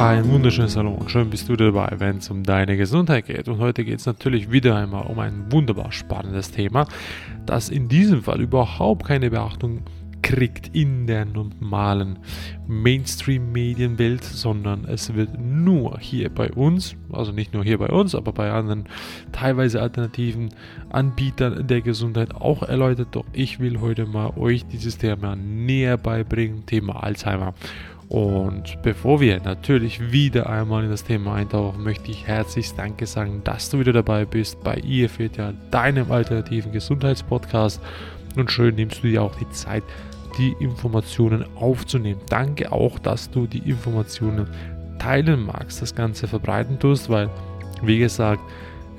Ein wunderschönes Hallo und schön bist du dabei, wenn es um deine Gesundheit geht. Und heute geht es natürlich wieder einmal um ein wunderbar spannendes Thema, das in diesem Fall überhaupt keine Beachtung kriegt in der normalen Mainstream-Medienwelt, sondern es wird nur hier bei uns, also nicht nur hier bei uns, aber bei anderen teilweise alternativen Anbietern der Gesundheit auch erläutert. Doch ich will heute mal euch dieses Thema näher beibringen, Thema Alzheimer. Und bevor wir natürlich wieder einmal in das Thema eintauchen, möchte ich herzlich Danke sagen, dass du wieder dabei bist bei IFETA, deinem alternativen Gesundheitspodcast. Und schön nimmst du dir auch die Zeit, die Informationen aufzunehmen. Danke auch, dass du die Informationen teilen magst, das Ganze verbreiten tust, weil, wie gesagt,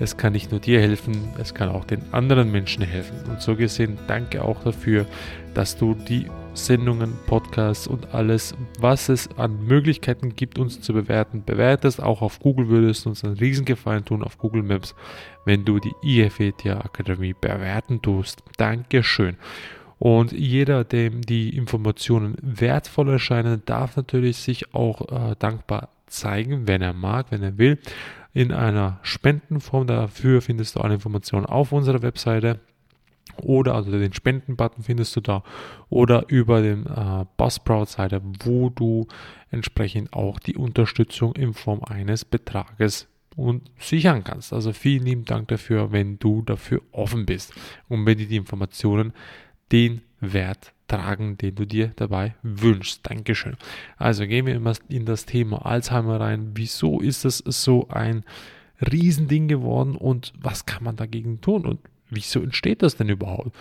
es kann nicht nur dir helfen, es kann auch den anderen Menschen helfen. Und so gesehen, danke auch dafür, dass du die Sendungen, Podcasts und alles, was es an Möglichkeiten gibt, uns zu bewerten, bewertest. Auch auf Google würdest du uns einen Riesengefallen tun, auf Google Maps, wenn du die IFETA Akademie bewerten tust. Dankeschön. Und jeder, dem die Informationen wertvoll erscheinen, darf natürlich sich auch äh, dankbar zeigen, wenn er mag, wenn er will, in einer Spendenform. Dafür findest du alle Informationen auf unserer Webseite oder also den Spenden-Button findest du da oder über den äh, Buzzsprout-Seite, wo du entsprechend auch die Unterstützung in Form eines Betrages und sichern kannst. Also vielen lieben Dank dafür, wenn du dafür offen bist und wenn dir die Informationen den Wert tragen, den du dir dabei wünschst. Dankeschön. Also gehen wir immer in das Thema Alzheimer rein. Wieso ist es so ein Riesending geworden und was kann man dagegen tun und wieso entsteht das denn überhaupt?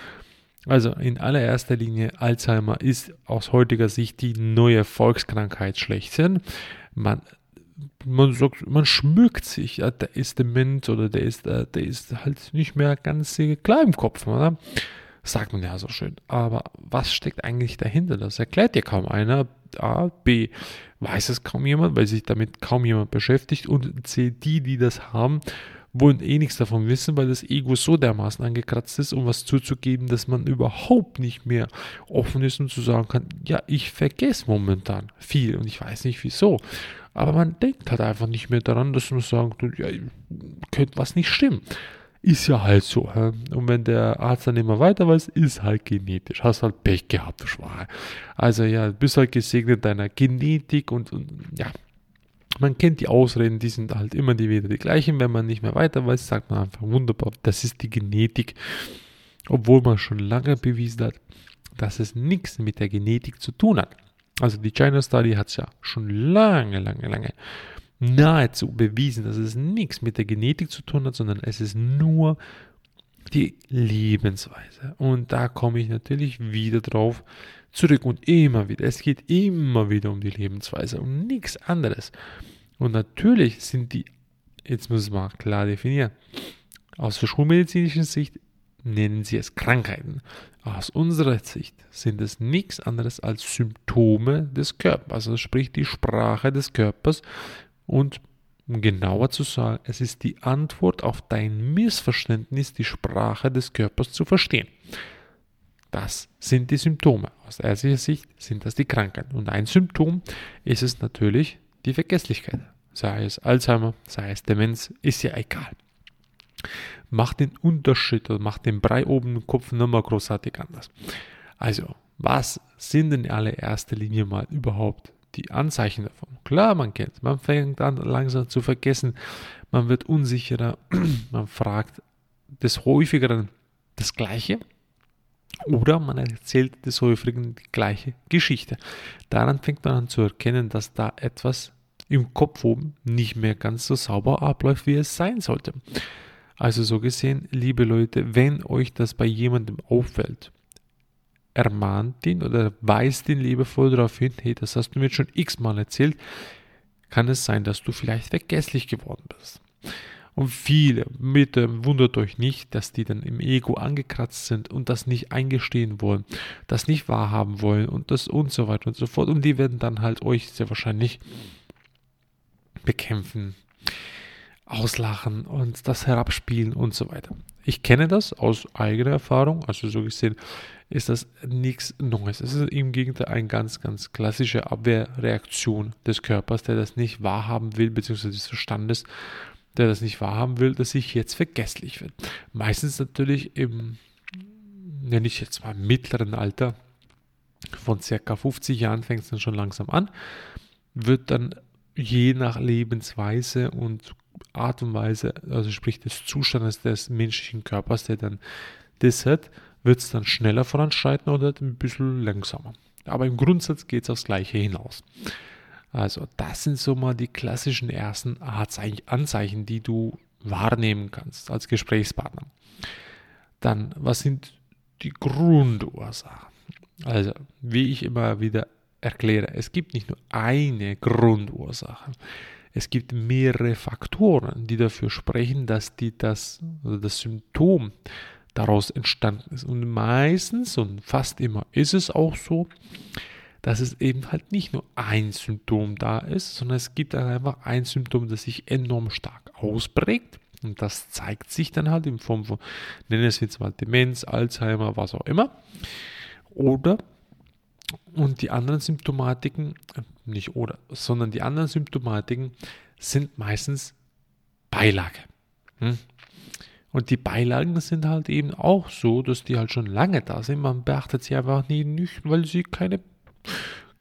Also in allererster Linie Alzheimer ist aus heutiger Sicht die neue Volkskrankheit schlechthin. Man man sagt, man schmückt sich, ja, der ist dement oder der ist, äh, der ist halt nicht mehr ganz klar im Kopf, oder? Sagt man ja so schön. Aber was steckt eigentlich dahinter? Das erklärt dir kaum einer. A, B, weiß es kaum jemand, weil sich damit kaum jemand beschäftigt. Und C, die, die das haben, wollen eh nichts davon wissen, weil das Ego so dermaßen angekratzt ist, um was zuzugeben, dass man überhaupt nicht mehr offen ist und zu sagen kann, ja, ich vergesse momentan viel und ich weiß nicht wieso. Aber man denkt halt einfach nicht mehr daran, dass man sagt, ja, könnte was nicht stimmen. Ist ja halt so. Und wenn der Arzt dann immer weiter weiß, ist halt genetisch. Hast halt Pech gehabt, du Schwache. Also ja, bist halt gesegnet deiner Genetik und, und ja, man kennt die Ausreden, die sind halt immer die wieder die gleichen. Wenn man nicht mehr weiter weiß, sagt man einfach wunderbar, das ist die Genetik. Obwohl man schon lange bewiesen hat, dass es nichts mit der Genetik zu tun hat. Also die China Study hat es ja schon lange, lange, lange nahezu bewiesen, dass es nichts mit der Genetik zu tun hat, sondern es ist nur die Lebensweise. Und da komme ich natürlich wieder drauf zurück und immer wieder. Es geht immer wieder um die Lebensweise und nichts anderes. Und natürlich sind die, jetzt muss man klar definieren, aus der schulmedizinischen Sicht nennen sie es Krankheiten. Aus unserer Sicht sind es nichts anderes als Symptome des Körpers, also sprich die Sprache des Körpers, und um genauer zu sagen, es ist die Antwort auf dein Missverständnis, die Sprache des Körpers zu verstehen. Das sind die Symptome. Aus ärztlicher Sicht sind das die Krankheiten. Und ein Symptom ist es natürlich die Vergesslichkeit. Sei es Alzheimer, sei es Demenz, ist ja egal. Macht den Unterschied oder macht den Brei oben im Kopf nochmal großartig anders. Also, was sind in allererster Linie mal überhaupt die Anzeichen davon. Klar, man kennt. Man fängt an langsam zu vergessen. Man wird unsicherer. Man fragt des Häufigeren das Gleiche. Oder man erzählt des Häufigen die gleiche Geschichte. Daran fängt man an zu erkennen, dass da etwas im Kopf oben nicht mehr ganz so sauber abläuft, wie es sein sollte. Also so gesehen, liebe Leute, wenn euch das bei jemandem auffällt, ermahnt ihn oder weist ihn liebevoll darauf hin, hey, das hast du mir schon x-mal erzählt, kann es sein, dass du vielleicht vergesslich geworden bist. Und viele, bitte wundert euch nicht, dass die dann im Ego angekratzt sind und das nicht eingestehen wollen, das nicht wahrhaben wollen und das und so weiter und so fort. Und die werden dann halt euch sehr wahrscheinlich bekämpfen, auslachen und das herabspielen und so weiter. Ich kenne das aus eigener Erfahrung, also so gesehen ist das nichts Neues. Es ist im Gegenteil eine ganz, ganz klassische Abwehrreaktion des Körpers, der das nicht wahrhaben will, beziehungsweise des Verstandes, der das nicht wahrhaben will, dass sich jetzt vergesslich wird. Meistens natürlich im, nenne ich jetzt mal mittleren Alter, von circa 50 Jahren fängt es dann schon langsam an, wird dann je nach Lebensweise und Art und Weise, also sprich des Zustandes des menschlichen Körpers, der dann das hat, wird es dann schneller voranschreiten oder ein bisschen langsamer. Aber im Grundsatz geht es aufs Gleiche hinaus. Also das sind so mal die klassischen ersten Anzeichen, die du wahrnehmen kannst als Gesprächspartner. Dann, was sind die Grundursachen? Also, wie ich immer wieder erkläre, es gibt nicht nur eine Grundursache. Es gibt mehrere Faktoren, die dafür sprechen, dass die das, das Symptom daraus entstanden ist. Und meistens und fast immer ist es auch so, dass es eben halt nicht nur ein Symptom da ist, sondern es gibt einfach ein Symptom, das sich enorm stark ausprägt. Und das zeigt sich dann halt in Form von, nennen es jetzt mal Demenz, Alzheimer, was auch immer. Oder, und die anderen Symptomatiken, äh, nicht oder, sondern die anderen Symptomatiken sind meistens Beilage. Hm? Und die Beilagen sind halt eben auch so, dass die halt schon lange da sind. Man beachtet sie einfach nie, nicht, weil sie keine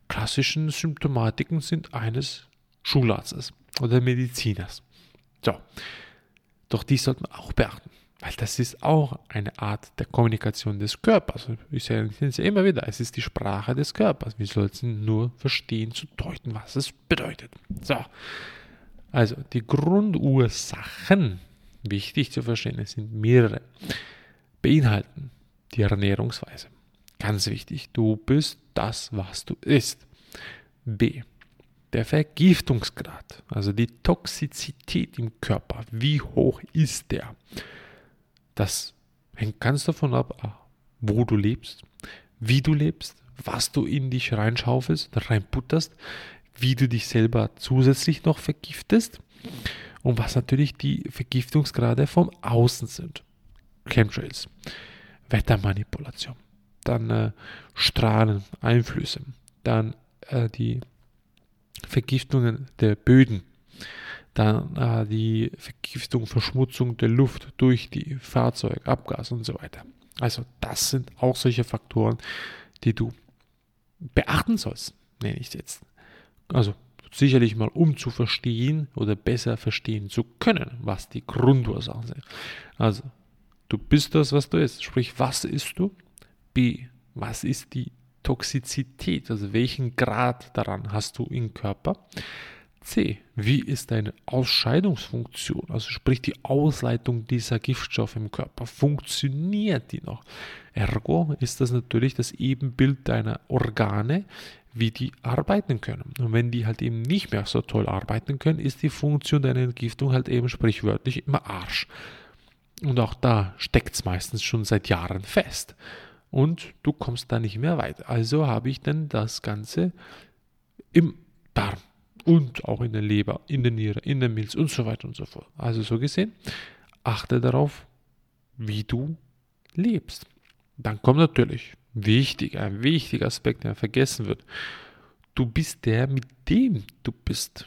klassischen Symptomatiken sind eines Schularztes oder Mediziners. So. Doch die sollte man auch beachten, weil das ist auch eine Art der Kommunikation des Körpers. Ich sage es immer wieder, es ist die Sprache des Körpers. Wir sollten nur verstehen, zu deuten, was es bedeutet. So. Also die Grundursachen wichtig zu verstehen, es sind mehrere, beinhalten die Ernährungsweise. Ganz wichtig, du bist das, was du isst. B. Der Vergiftungsgrad, also die Toxizität im Körper, wie hoch ist der? Das hängt ganz davon ab, wo du lebst, wie du lebst, was du in dich reinschaufelst, reinputterst, wie du dich selber zusätzlich noch vergiftest und was natürlich die Vergiftungsgrade vom Außen sind. Chemtrails, Wettermanipulation, dann äh, Strahlen, Einflüsse, dann äh, die Vergiftungen der Böden, dann äh, die Vergiftung, Verschmutzung der Luft durch die Fahrzeuge, Abgas und so weiter. Also das sind auch solche Faktoren, die du beachten sollst, nenne ich jetzt. Also sicherlich mal um zu verstehen oder besser verstehen zu können, was die Grundursachen sind. Also, du bist das, was du isst. Sprich, was isst du? B, was ist die Toxizität? Also, welchen Grad daran hast du im Körper? C. Wie ist deine Ausscheidungsfunktion? Also sprich die Ausleitung dieser Giftstoffe im Körper. Funktioniert die noch? Ergo ist das natürlich das Ebenbild deiner Organe, wie die arbeiten können. Und wenn die halt eben nicht mehr so toll arbeiten können, ist die Funktion deiner Entgiftung halt eben sprichwörtlich immer Arsch. Und auch da steckt es meistens schon seit Jahren fest. Und du kommst da nicht mehr weiter. Also habe ich dann das Ganze im Darm und auch in der Leber, in der Niere, in der Milz und so weiter und so fort. Also so gesehen, achte darauf, wie du lebst. Dann kommt natürlich wichtig, ein wichtiger Aspekt, der vergessen wird. Du bist der, mit dem du bist.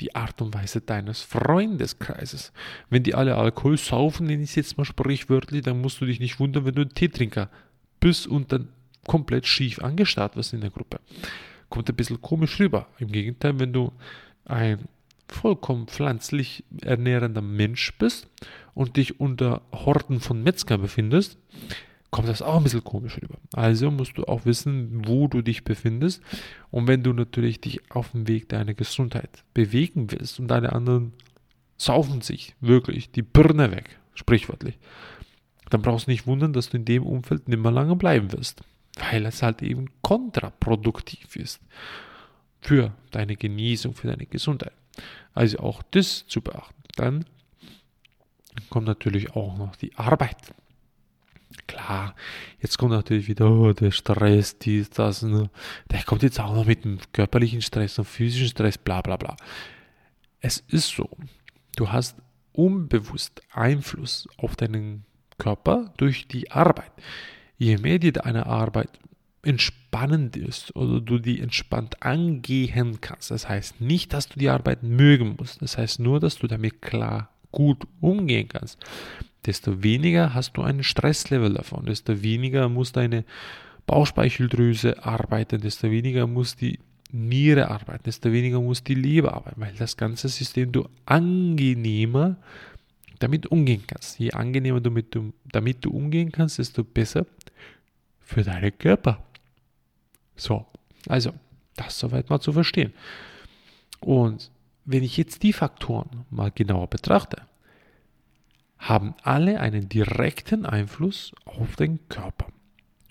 Die Art und Weise deines Freundeskreises. Wenn die alle Alkohol saufen, nenne ich es jetzt mal sprichwörtlich, dann musst du dich nicht wundern, wenn du ein Teetrinker bist und dann komplett schief angestarrt wirst in der Gruppe. Kommt ein bisschen komisch rüber. Im Gegenteil, wenn du ein vollkommen pflanzlich ernährender Mensch bist und dich unter Horden von Metzger befindest, kommt das auch ein bisschen komisch rüber. Also musst du auch wissen, wo du dich befindest. Und wenn du natürlich dich auf dem Weg deiner Gesundheit bewegen willst und deine anderen saufen sich wirklich die Birne weg, sprichwörtlich, dann brauchst du nicht wundern, dass du in dem Umfeld nimmer lange bleiben wirst. Weil es halt eben kontraproduktiv ist für deine Genesung, für deine Gesundheit. Also auch das zu beachten. Dann kommt natürlich auch noch die Arbeit Klar, jetzt kommt natürlich wieder oh, der Stress, dies, das, ne? der kommt jetzt auch noch mit dem körperlichen Stress und physischen Stress, bla bla bla. Es ist so, du hast unbewusst Einfluss auf deinen Körper durch die Arbeit. Je mehr dir deine Arbeit entspannend ist oder du die entspannt angehen kannst, das heißt nicht, dass du die Arbeit mögen musst, das heißt nur, dass du damit klar gut umgehen kannst, desto weniger hast du einen Stresslevel davon, desto weniger muss deine Bauchspeicheldrüse arbeiten, desto weniger muss die Niere arbeiten, desto weniger muss die Leber arbeiten, weil das ganze System du angenehmer damit umgehen kannst. Je angenehmer du, mit, damit du umgehen kannst, desto besser für deinen Körper. So, also, das soweit mal zu verstehen. Und wenn ich jetzt die Faktoren mal genauer betrachte, haben alle einen direkten Einfluss auf den Körper.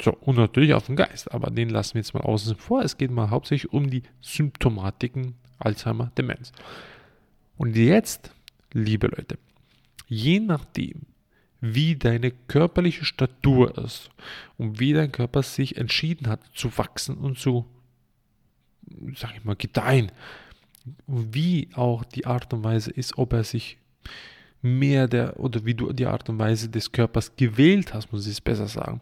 So, und natürlich auf den Geist, aber den lassen wir jetzt mal außen vor. Es geht mal hauptsächlich um die Symptomatiken Alzheimer, Demenz. Und jetzt, liebe Leute, je nachdem, wie deine körperliche Statur ist und wie dein Körper sich entschieden hat zu wachsen und zu, sag ich mal, gedeihen, wie auch die Art und Weise ist, ob er sich mehr der oder wie du die Art und Weise des Körpers gewählt hast, muss ich es besser sagen,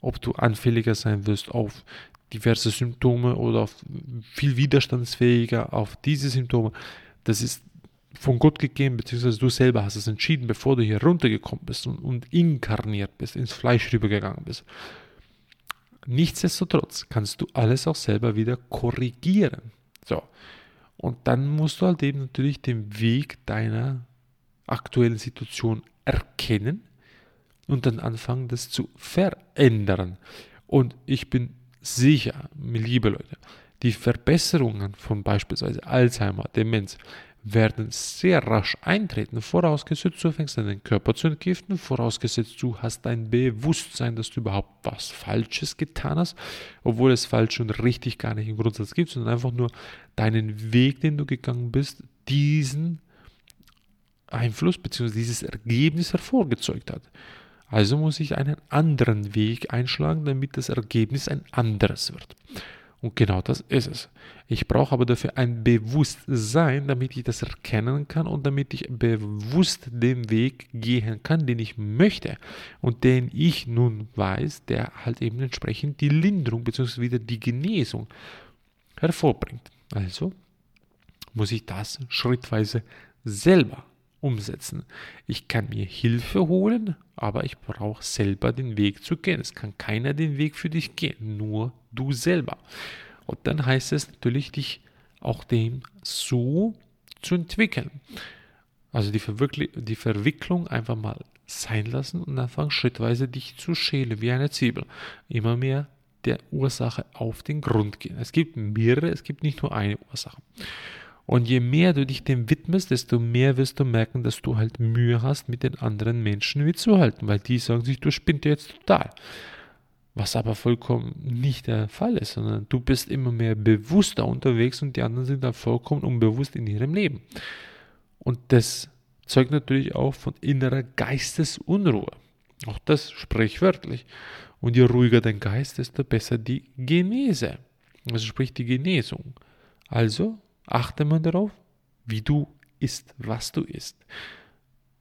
ob du anfälliger sein wirst auf diverse Symptome oder auf viel widerstandsfähiger auf diese Symptome. Das ist von Gott gegeben, beziehungsweise du selber hast es entschieden, bevor du hier runtergekommen bist und, und inkarniert bist, ins Fleisch rübergegangen bist. Nichtsdestotrotz kannst du alles auch selber wieder korrigieren. So. Und dann musst du halt eben natürlich den Weg deiner aktuellen Situation erkennen und dann anfangen, das zu verändern. Und ich bin sicher, liebe Leute, die Verbesserungen von beispielsweise Alzheimer, Demenz, werden sehr rasch eintreten, vorausgesetzt du fängst an den Körper zu entgiften, vorausgesetzt du hast ein Bewusstsein, dass du überhaupt was Falsches getan hast, obwohl es falsch und richtig gar nicht im Grundsatz gibt, sondern einfach nur deinen Weg, den du gegangen bist, diesen Einfluss bzw. dieses Ergebnis hervorgezeugt hat. Also muss ich einen anderen Weg einschlagen, damit das Ergebnis ein anderes wird. Und genau das ist es. Ich brauche aber dafür ein Bewusstsein, damit ich das erkennen kann und damit ich bewusst den Weg gehen kann, den ich möchte und den ich nun weiß, der halt eben entsprechend die Linderung bzw. wieder die Genesung hervorbringt. Also muss ich das schrittweise selber umsetzen. Ich kann mir Hilfe holen, aber ich brauche selber den Weg zu gehen. Es kann keiner den Weg für dich gehen, nur du selber. Und dann heißt es natürlich, dich auch dem so zu entwickeln. Also die, die Verwicklung einfach mal sein lassen und anfangen schrittweise dich zu schälen, wie eine Zwiebel. Immer mehr der Ursache auf den Grund gehen. Es gibt mehrere, es gibt nicht nur eine Ursache. Und je mehr du dich dem widmest, desto mehr wirst du merken, dass du halt Mühe hast, mit den anderen Menschen mitzuhalten, weil die sagen sich, du spinnst jetzt total. Was aber vollkommen nicht der Fall ist, sondern du bist immer mehr bewusster unterwegs und die anderen sind dann vollkommen unbewusst in ihrem Leben. Und das zeugt natürlich auch von innerer Geistesunruhe. Auch das sprichwörtlich. Und je ruhiger dein Geist, desto besser die Genese. Also sprich die Genesung. Also achte mal darauf, wie du isst, was du isst,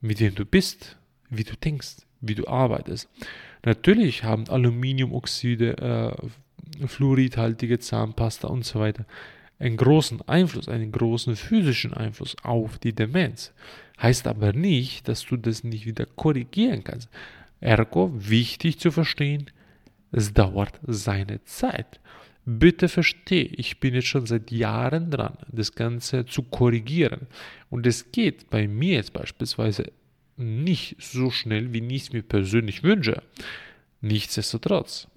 mit wem du bist, wie du denkst, wie du arbeitest. Natürlich haben Aluminiumoxide, äh, fluoridhaltige Zahnpasta und so weiter einen großen Einfluss, einen großen physischen Einfluss auf die Demenz. Heißt aber nicht, dass du das nicht wieder korrigieren kannst. Ergo, wichtig zu verstehen, es dauert seine Zeit. Bitte verstehe, ich bin jetzt schon seit Jahren dran, das Ganze zu korrigieren. Und es geht bei mir jetzt beispielsweise nicht so schnell, wie ich es mir persönlich wünsche. Nichtsdestotrotz,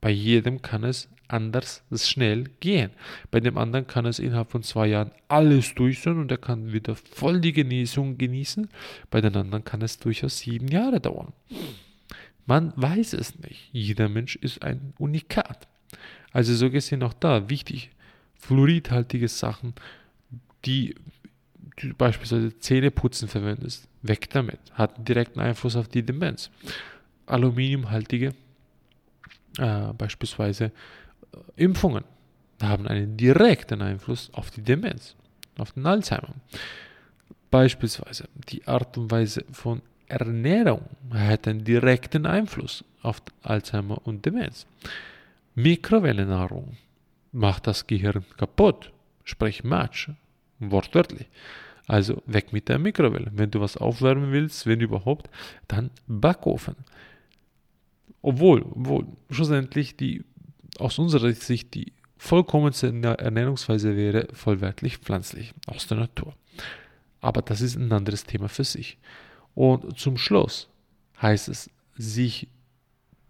bei jedem kann es anders schnell gehen. Bei dem anderen kann es innerhalb von zwei Jahren alles durch sein und er kann wieder voll die Genesung genießen. Bei den anderen kann es durchaus sieben Jahre dauern. Man weiß es nicht. Jeder Mensch ist ein Unikat. Also so gesehen auch da wichtig, fluoridhaltige Sachen, die du beispielsweise Zähneputzen verwendest, weg damit, hat einen direkten Einfluss auf die Demenz. Aluminiumhaltige, äh, beispielsweise äh, Impfungen, haben einen direkten Einfluss auf die Demenz, auf den Alzheimer. Beispielsweise die Art und Weise von Ernährung hat einen direkten Einfluss auf Alzheimer und Demenz. Mikrowellennahrung macht das Gehirn kaputt, sprich Matsch, wortwörtlich. Also weg mit der Mikrowelle. Wenn du was aufwärmen willst, wenn überhaupt, dann Backofen. Obwohl, obwohl schlussendlich die aus unserer Sicht die vollkommenste Ernährungsweise wäre vollwertlich pflanzlich aus der Natur. Aber das ist ein anderes Thema für sich. Und zum Schluss heißt es, sich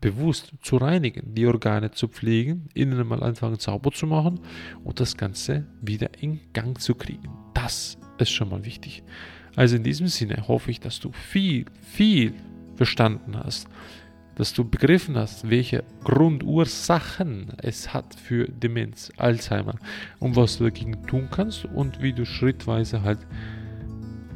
bewusst zu reinigen, die Organe zu pflegen, innen mal anfangen sauber zu machen und das Ganze wieder in Gang zu kriegen. Das ist schon mal wichtig. Also in diesem Sinne hoffe ich, dass du viel, viel verstanden hast, dass du begriffen hast, welche Grundursachen es hat für Demenz, Alzheimer und was du dagegen tun kannst und wie du schrittweise halt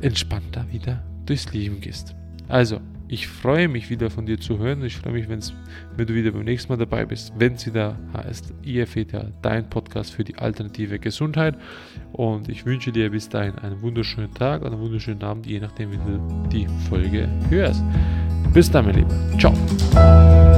entspannter wieder durchs Leben gehst. Also, ich freue mich wieder von dir zu hören. Ich freue mich, wenn du wieder beim nächsten Mal dabei bist, wenn es wieder heißt IFETA, dein Podcast für die alternative Gesundheit. Und ich wünsche dir bis dahin einen wunderschönen Tag und einen wunderschönen Abend, je nachdem, wie du die Folge hörst. Bis dann, mein Lieber. Ciao.